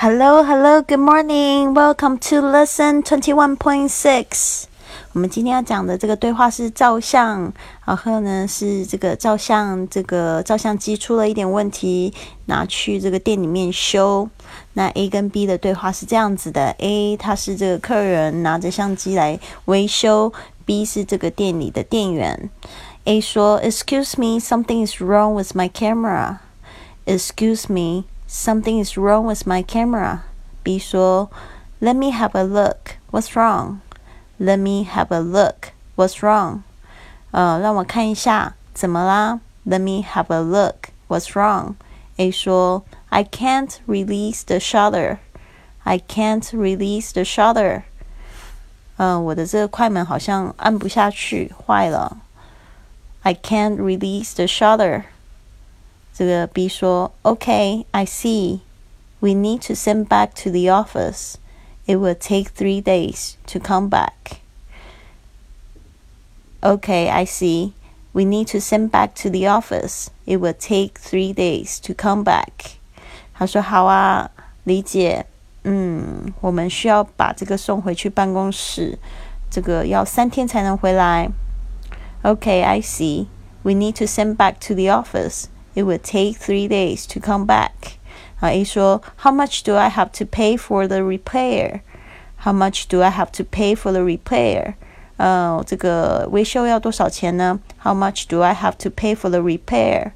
Hello, hello, good morning. Welcome to lesson twenty one point six. 我们今天要讲的这个对话是照相，然后呢是这个照相，这个照相机出了一点问题，拿去这个店里面修。那 A 跟 B 的对话是这样子的：A 他是这个客人，拿着相机来维修；B 是这个店里的店员。A 说：“Excuse me, something is wrong with my camera. Excuse me, something is wrong with my camera.” B 说：“Let me have a look. What's wrong? Let me have a look. What's wrong?” 呃，让我看一下，怎么啦？Let me have a look. What's wrong? A 说：“I can't release the shutter. I can't release the shutter.” 嗯，我的这个快门好像按不下去，坏了。I can't release the shutter. 这个 B 说，Okay, I see. We need to send back to the office. It will take three days to come back. Okay, I see. We need to send back to the office. It will take three days to come back. 他说好啊，理解。嗯，我们需要把这个送回去办公室，这个要三天才能回来。Okay, I see. We need to send back to the office. It will take three days to come back. 啊，A 说，How much do I have to pay for the repair? How much do I have to pay for the repair? 呃，这个维修要多少钱呢？How much do I have to pay for the repair?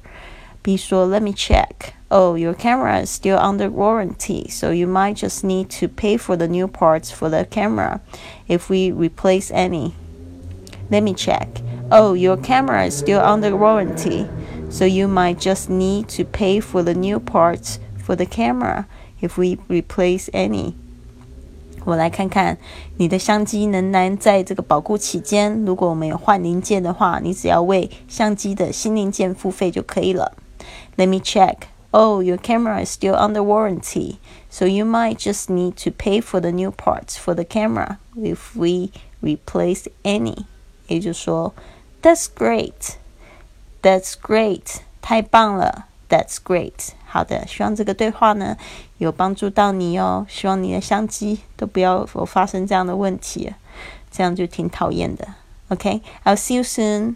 B 说，Let me check. Oh, your camera is still under warranty, so you might just need to pay for the new parts for the camera if we replace any. Let me check. Oh, your camera is still under warranty, so you might just need to pay for the new parts for the camera if we replace any. 我来看看你的相机仍然在这个保固期间。如果我们有换零件的话，你只要为相机的新零件付费就可以了。Let me check. Oh, your camera is still under warranty, so you might just need to pay for the new parts for the camera if we replace any. 也就是说，That's great, That's great，太棒了，That's great。好的，希望这个对话呢有帮助到你哦。希望你的相机都不要发生这样的问题，这样就挺讨厌的。OK，I'll see you soon.